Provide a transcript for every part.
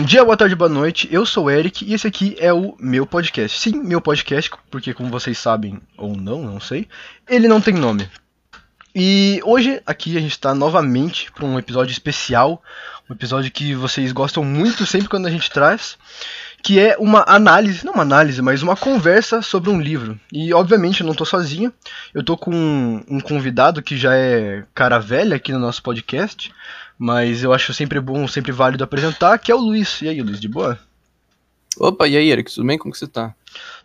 Bom dia, boa tarde, boa noite. Eu sou o Eric e esse aqui é o meu podcast. Sim, meu podcast, porque como vocês sabem ou não, não sei, ele não tem nome. E hoje aqui a gente está novamente para um episódio especial, um episódio que vocês gostam muito sempre quando a gente traz, que é uma análise, não uma análise, mas uma conversa sobre um livro. E obviamente eu não estou sozinho, eu estou com um, um convidado que já é cara velha aqui no nosso podcast, mas eu acho sempre bom, sempre válido apresentar, que é o Luiz. E aí, Luiz, de boa? Opa, e aí, Eric, tudo bem? Como que você tá?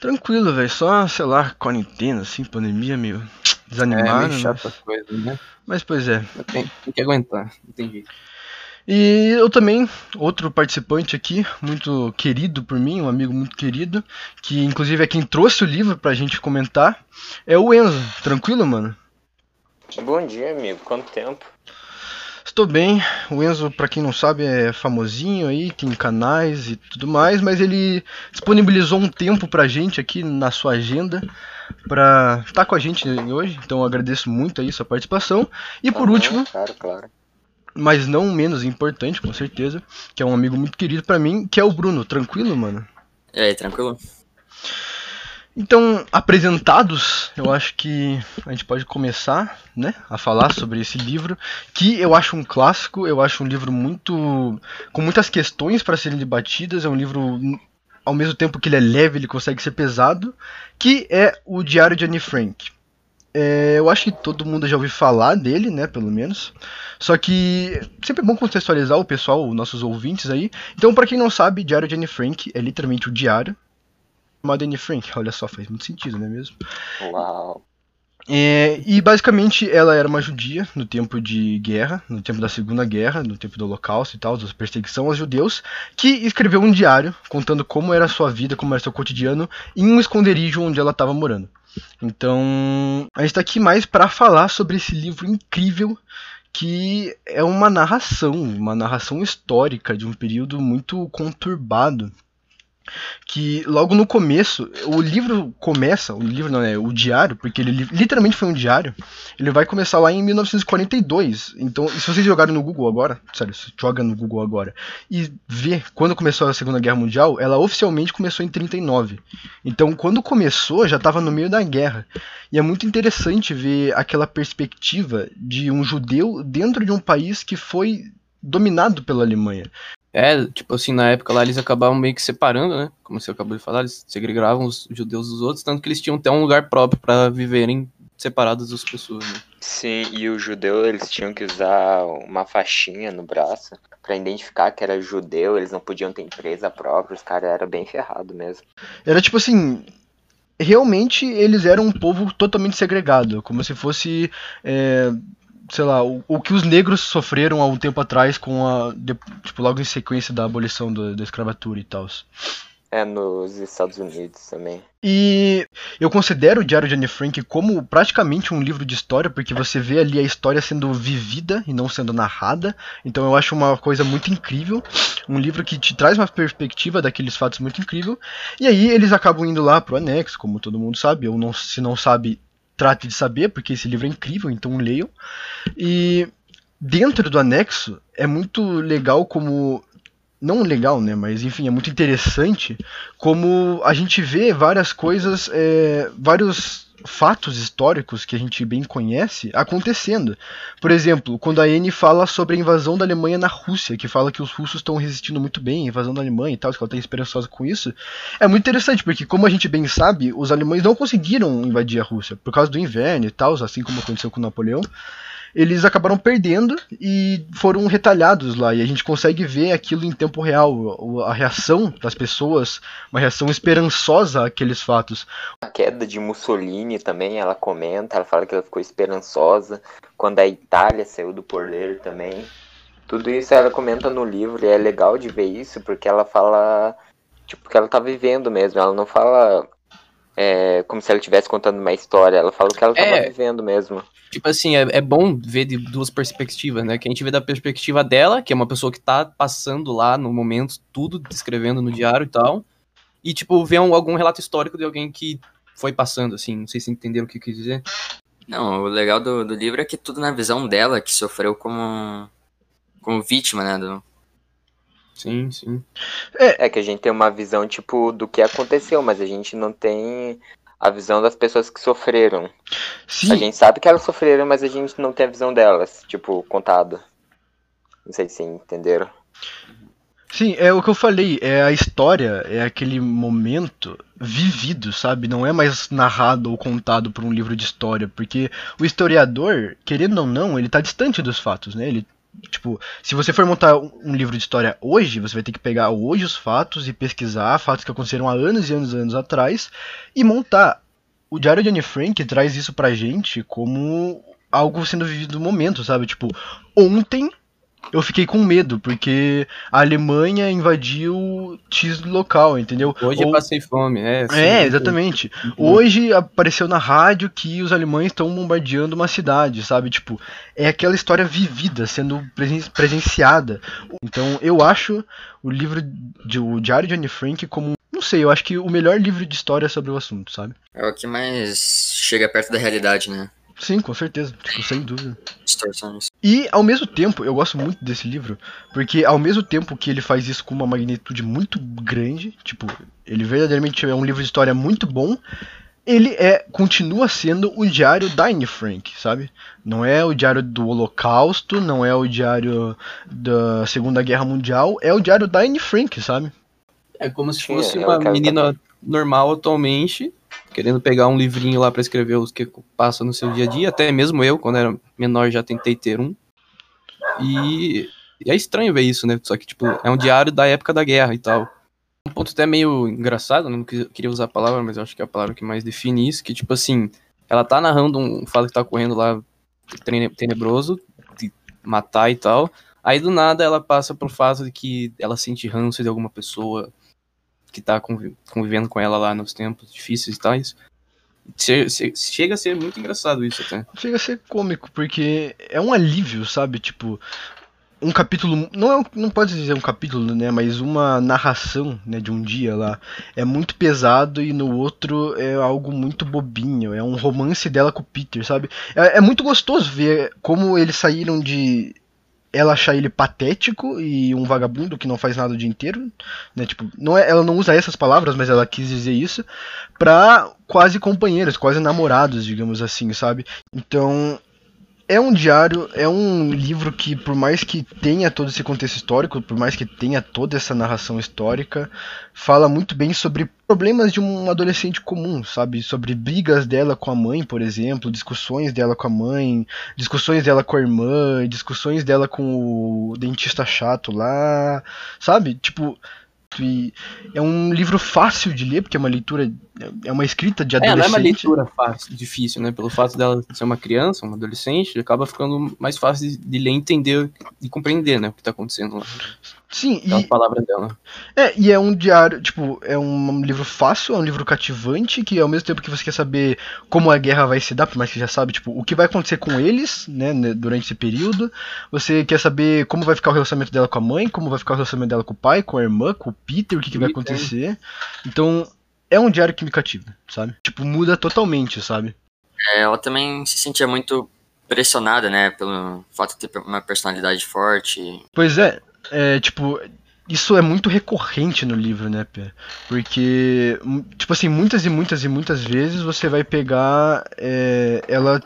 Tranquilo, velho. Só, sei lá, quarentena, assim, pandemia, meio desanimado. É, meio chata mas... as coisas, né? mas, pois é. Tem, tem que aguentar, não tem jeito. E eu também, outro participante aqui, muito querido por mim, um amigo muito querido, que inclusive é quem trouxe o livro pra gente comentar, é o Enzo. Tranquilo, mano? Bom dia, amigo. Quanto tempo? Estou bem. O Enzo, para quem não sabe, é famosinho aí, tem canais e tudo mais, mas ele disponibilizou um tempo pra gente aqui na sua agenda para estar tá com a gente hoje. Então eu agradeço muito aí sua participação. E por Aham, último, Claro, claro. mas não menos importante, com certeza, que é um amigo muito querido para mim, que é o Bruno. Tranquilo, mano? E aí, tranquilo? Então, apresentados, eu acho que a gente pode começar, né, a falar sobre esse livro, que eu acho um clássico, eu acho um livro muito com muitas questões para serem debatidas, é um livro ao mesmo tempo que ele é leve, ele consegue ser pesado, que é o Diário de Anne Frank. É, eu acho que todo mundo já ouviu falar dele, né, pelo menos. Só que sempre é bom contextualizar o pessoal, os nossos ouvintes aí. Então, para quem não sabe, Diário de Anne Frank é literalmente o diário Anne Frank. Olha só, faz muito sentido, não é mesmo? Uau. É, e basicamente ela era uma judia no tempo de guerra, no tempo da Segunda Guerra, no tempo do Holocausto e tal, da perseguição aos judeus, que escreveu um diário contando como era a sua vida, como era seu cotidiano, em um esconderijo onde ela estava morando. Então, a gente está aqui mais para falar sobre esse livro incrível que é uma narração, uma narração histórica de um período muito conturbado que logo no começo, o livro começa, o livro não é, o diário, porque ele li- literalmente foi um diário, ele vai começar lá em 1942. Então, se vocês jogarem no Google agora, sério, joga no Google agora, e vê quando começou a Segunda Guerra Mundial, ela oficialmente começou em 39. Então, quando começou, já estava no meio da guerra. E é muito interessante ver aquela perspectiva de um judeu dentro de um país que foi dominado pela Alemanha. É, tipo assim, na época lá eles acabavam meio que separando, né? Como você acabou de falar, eles segregavam os judeus dos outros, tanto que eles tinham até um lugar próprio pra viverem separados das pessoas, né? Sim, e o judeu, eles tinham que usar uma faixinha no braço pra identificar que era judeu, eles não podiam ter empresa própria, os caras eram bem ferrados mesmo. Era tipo assim. Realmente eles eram um povo totalmente segregado, como se fosse. é, sei lá, o, o que os negros sofreram há um tempo atrás com a. de- tipo, logo em sequência da abolição do- da escravatura e tal. É, nos Estados Unidos também. E eu considero o Diário de Anne Frank como praticamente um livro de história, porque você vê ali a história sendo vivida e não sendo narrada. Então eu acho uma coisa muito incrível. Um livro que te traz uma perspectiva daqueles fatos muito incrível. E aí eles acabam indo lá pro anexo, como todo mundo sabe. Ou não, se não sabe, trate de saber, porque esse livro é incrível, então leiam. E dentro do anexo é muito legal como. Não legal, né? Mas enfim, é muito interessante como a gente vê várias coisas, é, vários fatos históricos que a gente bem conhece acontecendo. Por exemplo, quando a Anne fala sobre a invasão da Alemanha na Rússia, que fala que os russos estão resistindo muito bem à invasão da Alemanha e tal, que ela está esperançosa com isso, é muito interessante, porque como a gente bem sabe, os alemães não conseguiram invadir a Rússia por causa do inverno e tal, assim como aconteceu com Napoleão eles acabaram perdendo e foram retalhados lá. E a gente consegue ver aquilo em tempo real, a reação das pessoas, uma reação esperançosa àqueles fatos. A queda de Mussolini também, ela comenta, ela fala que ela ficou esperançosa quando a Itália saiu do poder também. Tudo isso ela comenta no livro e é legal de ver isso porque ela fala, tipo, que ela tá vivendo mesmo. Ela não fala é, como se ela estivesse contando uma história, ela fala o que ela tava É. vivendo mesmo. Tipo assim, é, é bom ver de duas perspectivas, né? Que a gente vê da perspectiva dela, que é uma pessoa que tá passando lá no momento, tudo, descrevendo no diário e tal. E, tipo, ver um- algum relato histórico de alguém que foi passando, assim. Não sei se entenderam o que eu quis dizer. Não, o legal do, do livro é que tudo na visão dela, que sofreu como, como vítima, né? Do, Sim, sim. É que a gente tem uma visão, tipo, do que aconteceu, mas a gente não tem a visão das pessoas que sofreram. Sim, A gente sabe que elas sofreram, mas a gente não tem a visão delas, tipo, contado. Não sei se entenderam. Sim, é o que eu falei, é a história, é aquele momento vivido, sabe? Não é mais narrado ou contado por um livro de história, porque o historiador, querendo ou não, ele tá distante dos fatos, né? Ele, tipo, se você for montar um livro de história hoje, você vai ter que pegar hoje os fatos e pesquisar fatos que aconteceram há anos e anos e anos atrás e montar. O Diário de Anne Frank traz isso pra gente como algo sendo vivido no momento, sabe? Tipo, ontem eu fiquei com medo, porque a Alemanha invadiu X local, entendeu? Hoje eu Ou- passei fome, é. sim, É, exatamente. muito- Hoje apareceu na rádio que os alemães estão bombardeando uma cidade, sabe? Tipo, é aquela história vivida, sendo presen- presenciada. Então, eu acho o livro de o Diário de Anne Frank como, não sei, eu acho que o melhor livro de história sobre o assunto, sabe? É o que mais chega perto da realidade, né? Sim, com certeza, tipo, sem dúvida. Distorções. E ao mesmo tempo, eu gosto muito desse livro, porque ao mesmo tempo que ele faz isso com uma magnitude muito grande, tipo, ele verdadeiramente é um livro de história muito bom, ele é continua sendo o diário da Anne Frank, sabe? Não é o diário do Holocausto, não é o diário da Segunda Guerra Mundial, é o diário da Anne Frank, sabe? É como se Sim, fosse é o uma menina normal atualmente, querendo pegar um livrinho lá pra escrever os que passa no seu dia a dia. Até mesmo eu, quando era menor, já tentei ter um. E, e é estranho ver isso, né? Só que, tipo, é um diário da época da guerra e tal. Um ponto até meio engraçado, não queria usar a palavra, mas acho que é a palavra que mais define isso, que, tipo assim, ela tá narrando um fato que tá ocorrendo lá tene- tenebroso, de matar e tal. Aí do nada ela passa pro fato de que ela sente ranço de alguma pessoa que tá convi- convivendo com ela lá nos tempos difíceis e che- Chega a ser muito engraçado isso até. Chega a ser cômico, porque é um alívio, sabe? Tipo, um capítulo. Não, é um- não pode dizer um capítulo, né? Mas uma narração né, de um dia lá. É muito pesado e no outro é algo muito bobinho. É um romance dela com o Peter, sabe? É, é muito gostoso ver como eles saíram de. Ela achar ele patético e um vagabundo que não faz nada o dia inteiro, né? Tipo, não é, ela não usa essas palavras, mas ela quis dizer isso pra quase companheiros, quase namorados, digamos assim, sabe? Então, é um diário, é um livro que, por mais que tenha todo esse contexto histórico, por mais que tenha toda essa narração histórica, fala muito bem sobre problemas de um adolescente comum, sabe? Sobre brigas dela com a mãe, por exemplo, discussões dela com a mãe, discussões dela com a irmã, discussões dela com o dentista chato lá, sabe? Tipo. E é um livro fácil de ler, porque é uma leitura. É uma escrita de É, não é adolescente. uma leitura fácil, difícil, né? Pelo fato dela ser uma criança, uma adolescente, acaba ficando mais fácil de, ler, entender e compreender, né? O que tá acontecendo lá. Sim, Aquelas e, palavras dela. É, e é um diário, tipo, é um livro fácil, é um livro cativante, que ao mesmo tempo que você quer saber como a guerra vai se dar, por mais que já sabe, tipo, o que vai acontecer com eles, né, né, durante esse período, você quer saber como vai ficar o relacionamento dela com a mãe, como vai ficar o relacionamento dela com o pai, com a irmã, com o Peter, o que, que vai acontecer. Então, é um diário que me cativa, sabe? Tipo, muda totalmente, sabe? É, ela também se sentia muito pressionada, né? Pelo fato de ter uma personalidade forte. Pois é, é, tipo, isso é muito recorrente no livro, né, Pé? Porque, tipo assim, muitas e muitas e muitas vezes você vai pegar é, ela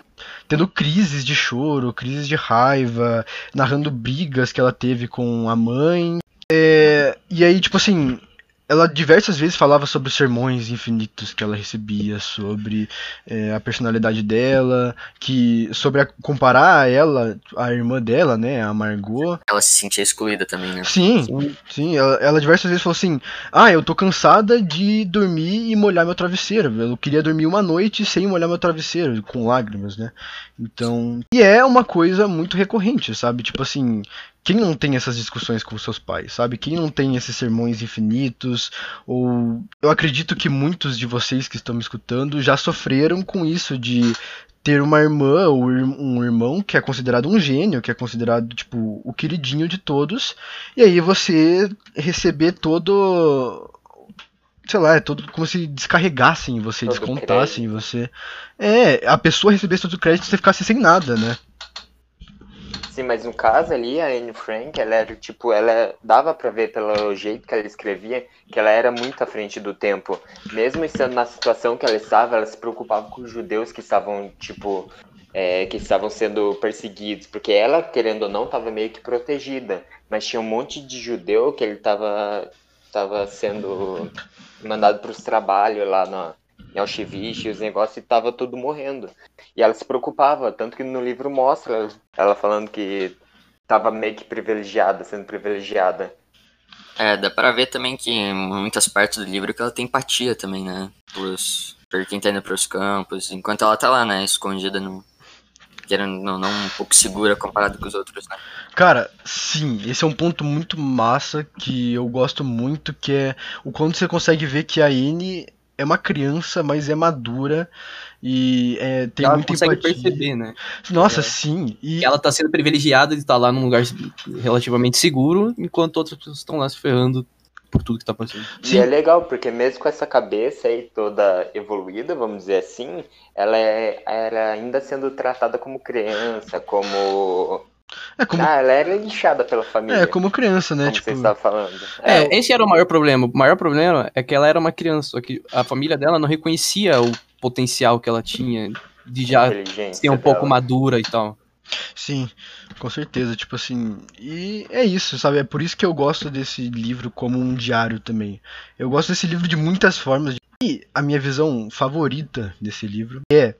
tendo crises de choro, crises de raiva, narrando brigas que ela teve com a mãe. É, e aí, tipo assim, ela diversas vezes falava sobre os sermões infinitos que ela recebia, sobre é, a personalidade dela, que sobre a, comparar ela, a irmã dela, né, a Margot, Ela se sentia excluída também, né? Sim, Sim. sim, ela, ela diversas vezes falou assim: Ah, eu tô cansada de dormir e molhar meu travesseiro. Eu queria dormir uma noite sem molhar meu travesseiro, com lágrimas, né? Então. E é uma coisa muito recorrente, sabe? Tipo assim. Quem não tem essas discussões com seus pais, sabe? Quem não tem esses sermões infinitos? Ou. Eu acredito que muitos de vocês que estão me escutando já sofreram com isso de ter uma irmã ou um irmão que é considerado um gênio, que é considerado, tipo, o queridinho de todos, e aí você receber todo. Sei lá, é todo como se descarregassem em você, Todo descontassem em você. É, a pessoa recebesse todo o crédito e você ficasse sem nada, né? Sim, mas no caso ali, a Anne Frank, ela era tipo, ela dava pra ver pelo jeito que ela escrevia que ela era muito à frente do tempo. Mesmo estando na situação que ela estava, ela se preocupava com os judeus que estavam, tipo, é, que estavam sendo perseguidos, porque ela, querendo ou não, estava meio que protegida, mas tinha um monte de judeu que ele estava tava sendo mandado para os trabalhos lá na, Auschwitz, os negócios, e tava tudo morrendo. E ela se preocupava, tanto que no livro mostra ela falando que tava meio que privilegiada, sendo privilegiada. É, dá pra ver também que em muitas partes do livro que ela tem empatia também, né? Pros, por quem tá indo pros campos, enquanto ela tá lá, né, escondida no. Querendo não, não um pouco segura comparado com os outros, né? Cara, sim, esse é um ponto muito massa que eu gosto muito, que é o quanto você consegue ver que a Anne é uma criança, mas é madura e é, tem ela muita consegue empatia. perceber, né? Nossa, É. sim. E Ela tá sendo privilegiada de estar lá num lugar relativamente seguro, enquanto outras pessoas estão lá se ferrando por tudo que tá passando. Sim. E é legal, porque mesmo com essa cabeça aí toda evoluída, vamos dizer assim, ela é era ainda sendo tratada como criança, como. É como, Ah, ela era lixada pela família. é como criança, né? como Tipo, você estava falando. É, esse era o maior problema. O maior problema é que ela era uma criança, só que a família dela não reconhecia o potencial que ela tinha de já ser um pouco dela. madura e tal. Sim, com certeza, tipo assim. E é isso, sabe? É por isso que eu gosto desse livro como um diário também. Eu gosto desse livro de muitas formas. E a minha visão favorita desse livro é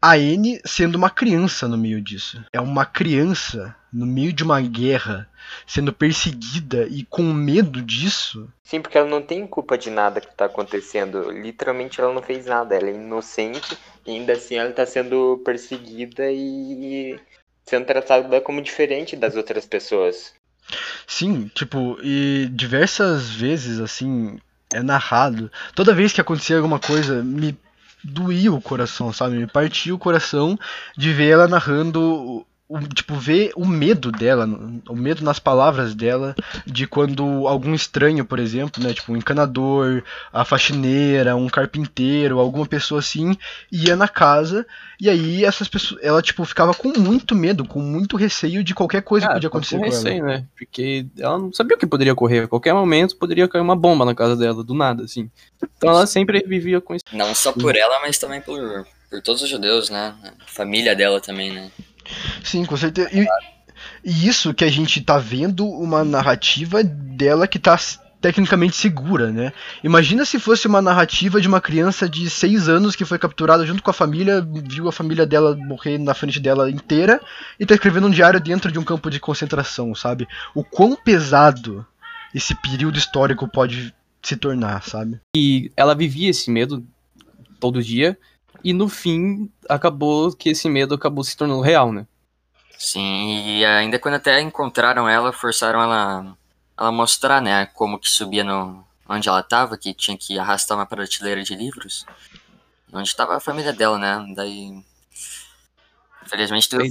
a Anne sendo uma criança no meio disso. É uma criança no meio de uma guerra, sendo perseguida e com medo disso. Sim, porque ela não tem culpa de nada que tá acontecendo. Literalmente ela não fez nada. Ela é inocente e ainda assim ela tá sendo perseguida e sendo tratada como diferente das outras pessoas. Sim, tipo, e diversas vezes, assim, é narrado. Toda vez que acontecia alguma coisa, me doía o coração, sabe? Me partia o coração de ver ela narrando. O- tipo, ver o medo dela, o medo nas palavras dela, de quando algum estranho, por exemplo, né? Tipo, um encanador, a faxineira, um carpinteiro, alguma pessoa assim, ia na casa, e aí essas pessoas. Ela, tipo, ficava com muito medo, com muito receio de qualquer coisa que Cara, podia com acontecer com ela. receio, né? Porque ela não sabia o que poderia ocorrer. A qualquer momento poderia cair uma bomba na casa dela, do nada, assim. Então ela sempre vivia com isso. Não só por ela, mas também por, por todos os judeus, né? A família dela também, né? Sim, com certeza. E, e isso que a gente tá vendo uma narrativa dela que tá tecnicamente segura, né? Imagina se fosse uma narrativa de uma criança de 6 anos que foi capturada junto com a família, viu a família dela morrer na frente dela inteira e tá escrevendo um diário dentro de um campo de concentração, sabe? O quão pesado esse período histórico pode se tornar, sabe? E ela vivia esse medo todo dia. E no fim, acabou que esse medo acabou se tornando real, né? Sim, e ainda quando até encontraram ela, forçaram ela ela mostrar, né, como que subia no onde ela tava, que tinha que arrastar uma prateleira de livros. Onde estava a família dela, né? Daí infelizmente tudo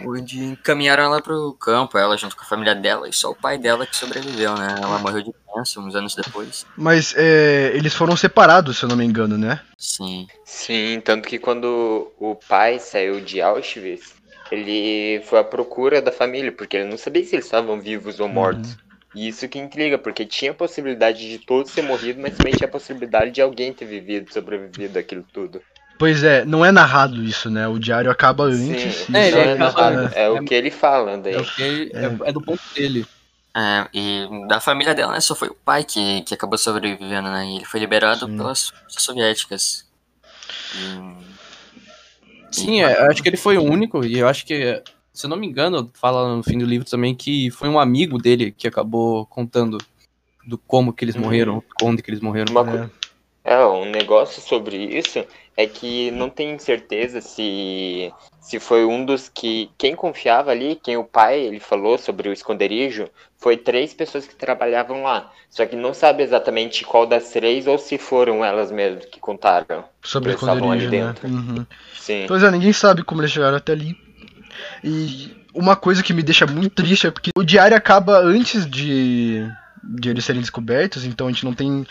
onde encaminharam ela pro campo, ela junto com a família dela, e só o pai dela que sobreviveu, né? Ela morreu de câncer uns anos depois. Mas é, eles foram separados, se eu não me engano, né? Sim. Sim, tanto que quando o pai saiu de Auschwitz, ele foi à procura da família, porque ele não sabia se eles estavam vivos ou mortos. E isso que intriga, porque tinha a possibilidade de todos ter morrido, mas também tinha a possibilidade de alguém ter vivido, sobrevivido aquilo tudo. Pois é, não é narrado isso, né? O diário acaba antes. E É, é, acaba- narrado, é o que ele fala daí. É, o que, é, é do ponto dele. É, e da família dela, né, só foi o pai que, que acabou sobrevivendo, né? E ele foi liberado Sim. pelas forças soviéticas. E- Sim, é, eu acho que ele foi o único, e eu acho que, se eu não me engano, fala no fim do livro também que foi um amigo dele que acabou contando do como que eles Uhum. morreram, onde que eles morreram. Uma É. co- É, um negócio sobre isso é que não tem certeza se, se foi um dos que. Quem confiava ali, quem o pai ele falou sobre o esconderijo, foi três pessoas que trabalhavam lá. Só que não sabe exatamente qual das três ou se foram elas mesmas que contaram. Sobre o estavam ali esconderijo, né? dentro. Uhum. Sim. Pois é, ninguém sabe como eles chegaram até ali. E uma coisa que me deixa muito triste é porque o diário acaba antes de, de eles serem descobertos, então a gente não tem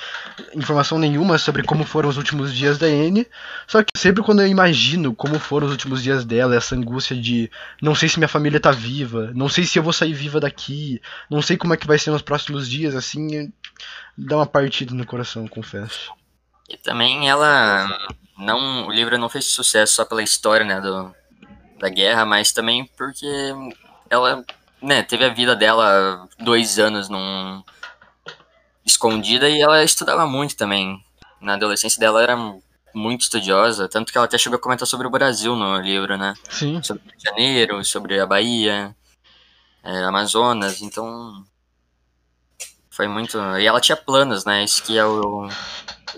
informação nenhuma sobre como foram os últimos dias da Anne. Só que sempre quando eu imagino como foram os últimos dias dela, essa angústia de não sei se minha família tá viva, não sei se eu vou sair viva daqui, não sei como é que vai ser nos próximos dias, assim, dá uma partida no coração, confesso. E também ela não, o livro não fez sucesso só pela história, né, do, da guerra, mas também porque ela, né, teve a vida dela dois anos num escondida e ela estudava muito também. Na adolescência dela era muito estudiosa, tanto que ela até chegou a comentar sobre o Brasil no livro, né? Sim. Sobre o Rio de Janeiro, sobre a Bahia, é, Amazonas, então foi muito. E ela tinha planos, né? Isso que é o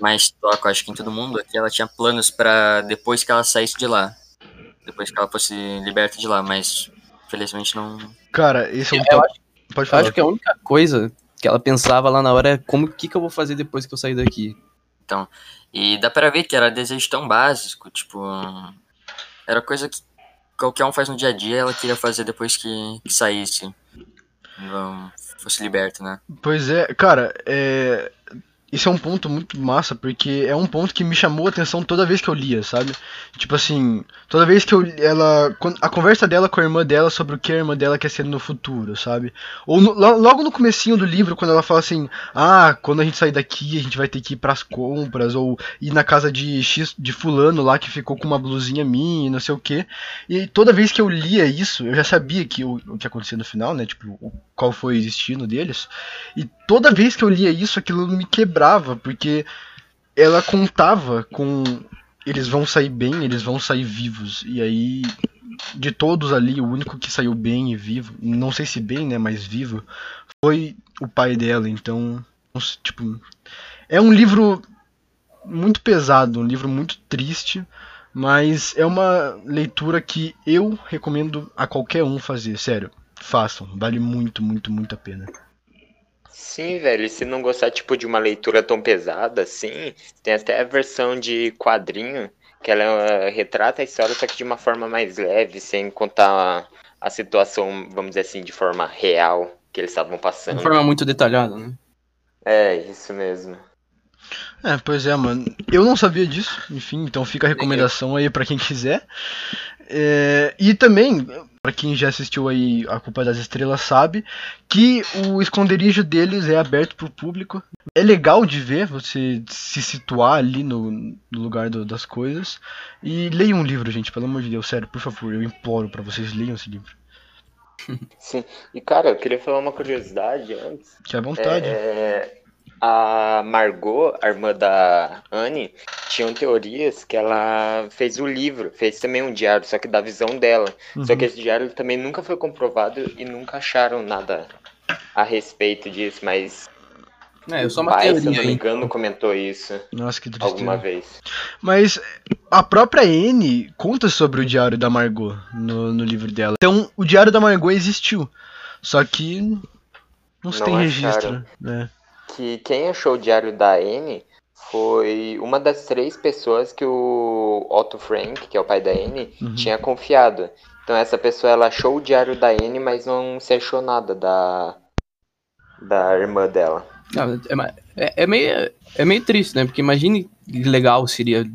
mais toca, acho que em todo mundo, é que ela tinha planos para depois que ela saísse de lá. Depois que ela fosse liberta de lá, mas felizmente não. Cara, esse é um Eu top. acho, Pode eu falar. acho que a única coisa que ela pensava lá na hora é como que, que eu vou fazer depois que eu sair daqui. E dá pra ver que era desejo tão básico, tipo. Era coisa que qualquer um faz no dia a dia, ela queria fazer depois que, que saísse. Não fosse liberta, né? Pois é, cara, é... Isso é um ponto muito massa, porque é um ponto que me chamou a atenção toda vez que eu lia, sabe? Tipo assim, toda vez que eu ela a conversa dela com a irmã dela sobre o que a irmã dela quer ser no futuro, sabe? Ou no- lo- logo no comecinho do livro, quando ela fala assim: "Ah, quando a gente sair daqui, a gente vai ter que ir pras compras ou ir na casa de X de fulano lá que ficou com uma blusinha minha, e não sei o quê". E toda vez que eu lia isso, eu já sabia que o, o que acontecia no final, né? Tipo, qual foi o destino deles. E toda vez que eu lia isso, aquilo me quebrava, porque ela contava com eles vão sair bem, eles vão sair vivos. E aí, de todos ali, o único que saiu bem e vivo, não sei se bem, né, mas vivo, foi o pai dela. Então, tipo, é um livro muito pesado, um livro muito triste, mas é uma leitura que eu recomendo a qualquer um fazer, sério. Façam, vale muito, muito, muito a pena. Sim, velho, e se não gostar, tipo, de uma leitura tão pesada assim, tem até a versão de quadrinho, que ela eh, retrata a história, só que de uma forma mais leve, sem contar a, a situação, vamos dizer assim, de forma real que eles estavam De passando. forma muito detalhada, né? É, isso mesmo. É, pois é, mano. Eu não sabia disso, enfim, então fica a recomendação aí pra quem quiser. É, e também, pra quem já assistiu aí A Culpa das Estrelas sabe que o esconderijo deles é aberto pro público. É legal de ver você se situar ali no, no lugar do- das coisas. E leiam um livro, gente, pelo amor de Deus, sério, por favor, eu imploro pra vocês leiam esse livro. Sim. E, cara, eu queria falar uma curiosidade antes. Que é à vontade. É, a Margot, a irmã da Anne, tinham teorias que ela fez o livro, fez também um diário, só que da visão dela. Só Uhum. que esse diário também nunca foi comprovado e nunca acharam nada a respeito disso, mas É, eu só o uma pai, se eu teoria não me engano, comentou isso Nossa, que tristeza. alguma vez. Mas a própria Anne conta sobre o diário da Margot no, no livro dela. Então, o diário da Margot existiu. Só que não se Não tem acharam. registro. né? Que quem achou o diário da Anne foi uma das três pessoas que o Otto Frank, que é o pai da Anne, Uhum. tinha confiado. Então essa pessoa ela achou o diário da Anne, mas não se achou nada da da irmã dela. Ah, é É, é meio, é meio triste, né? Porque imagine que legal seria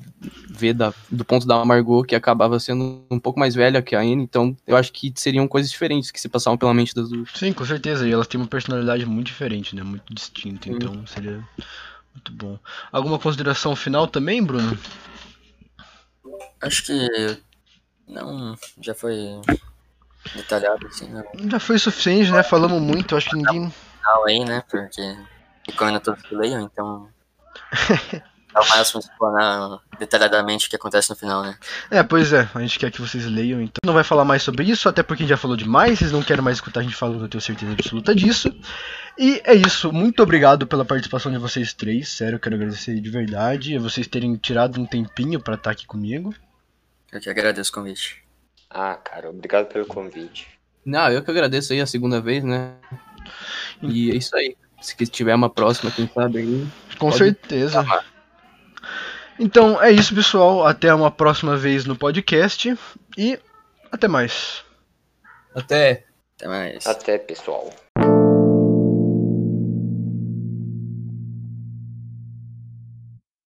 ver da- do ponto da Margot, que acabava sendo um pouco mais velha que a Anne, então eu acho que seriam coisas diferentes que se passavam pela mente das duas. Sim, com certeza. E ela tem uma personalidade muito diferente, né? Muito distinta. Uhum. Então seria muito bom. Alguma consideração final também, Bruno? Acho que não, já foi detalhado assim, né? Já foi suficiente, né? Falamos muito. Acho que ninguém. Final aí, né? Porque recomendo todos que leiam, então. É o máximo explanar detalhadamente o que acontece no final, né? É, pois é. A gente quer que vocês leiam. Então não vai falar mais sobre isso, até porque a gente já falou demais. Vocês não querem mais escutar a gente falando, eu tenho certeza absoluta disso. E é isso. Muito obrigado pela participação de vocês três. Sério, eu quero agradecer de verdade. Vocês terem tirado um tempinho pra estar aqui comigo. Eu que agradeço o convite. Ah, cara, obrigado pelo convite. Não, eu que agradeço aí a segunda vez, né? E é isso aí. Se tiver uma próxima, quem sabe aí. Com Pode certeza. Então é isso, pessoal. Até uma próxima vez no podcast. E até mais. Até. Até mais. Até, pessoal.